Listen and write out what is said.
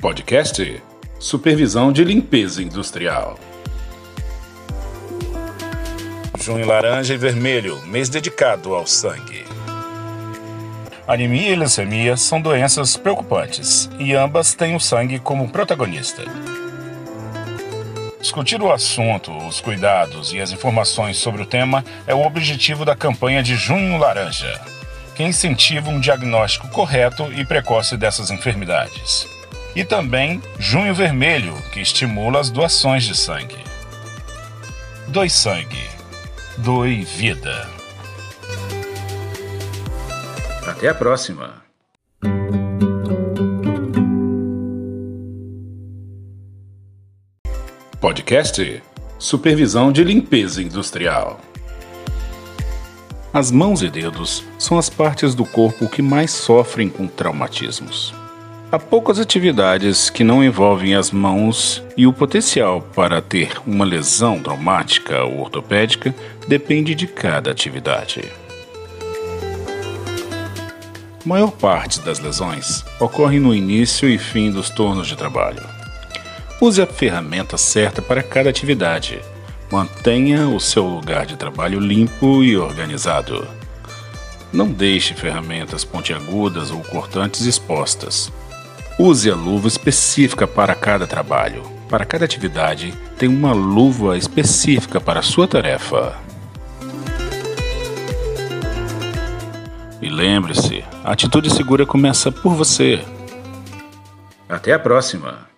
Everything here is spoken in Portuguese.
Podcast Supervisão de Limpeza Industrial. Junho laranja e vermelho, mês dedicado ao sangue. Anemia e leucemia são doenças preocupantes e ambas têm o sangue como protagonista. Discutir o assunto, os cuidados e as informações sobre o tema é o objetivo da campanha de Junho Laranja, que incentiva um diagnóstico correto e precoce dessas enfermidades e também Junho Vermelho, que estimula as doações de sangue. Doe sangue. Doe vida. Até a próxima. Podcast Supervisão de Limpeza Industrial. As mãos e dedos são as partes do corpo que mais sofrem com traumatismos. Há poucas atividades que não envolvem as mãos e o potencial para ter uma lesão traumática ou ortopédica depende de cada atividade. A maior parte das lesões ocorre no início e fim dos turnos de trabalho. Use a ferramenta certa para cada atividade. Mantenha o seu lugar de trabalho limpo e organizado. Não deixe ferramentas pontiagudas ou cortantes expostas. Use a luva específica para cada trabalho. Para cada atividade, tem uma luva específica para a sua tarefa. E lembre-se, a atitude segura começa por você. Até a próxima!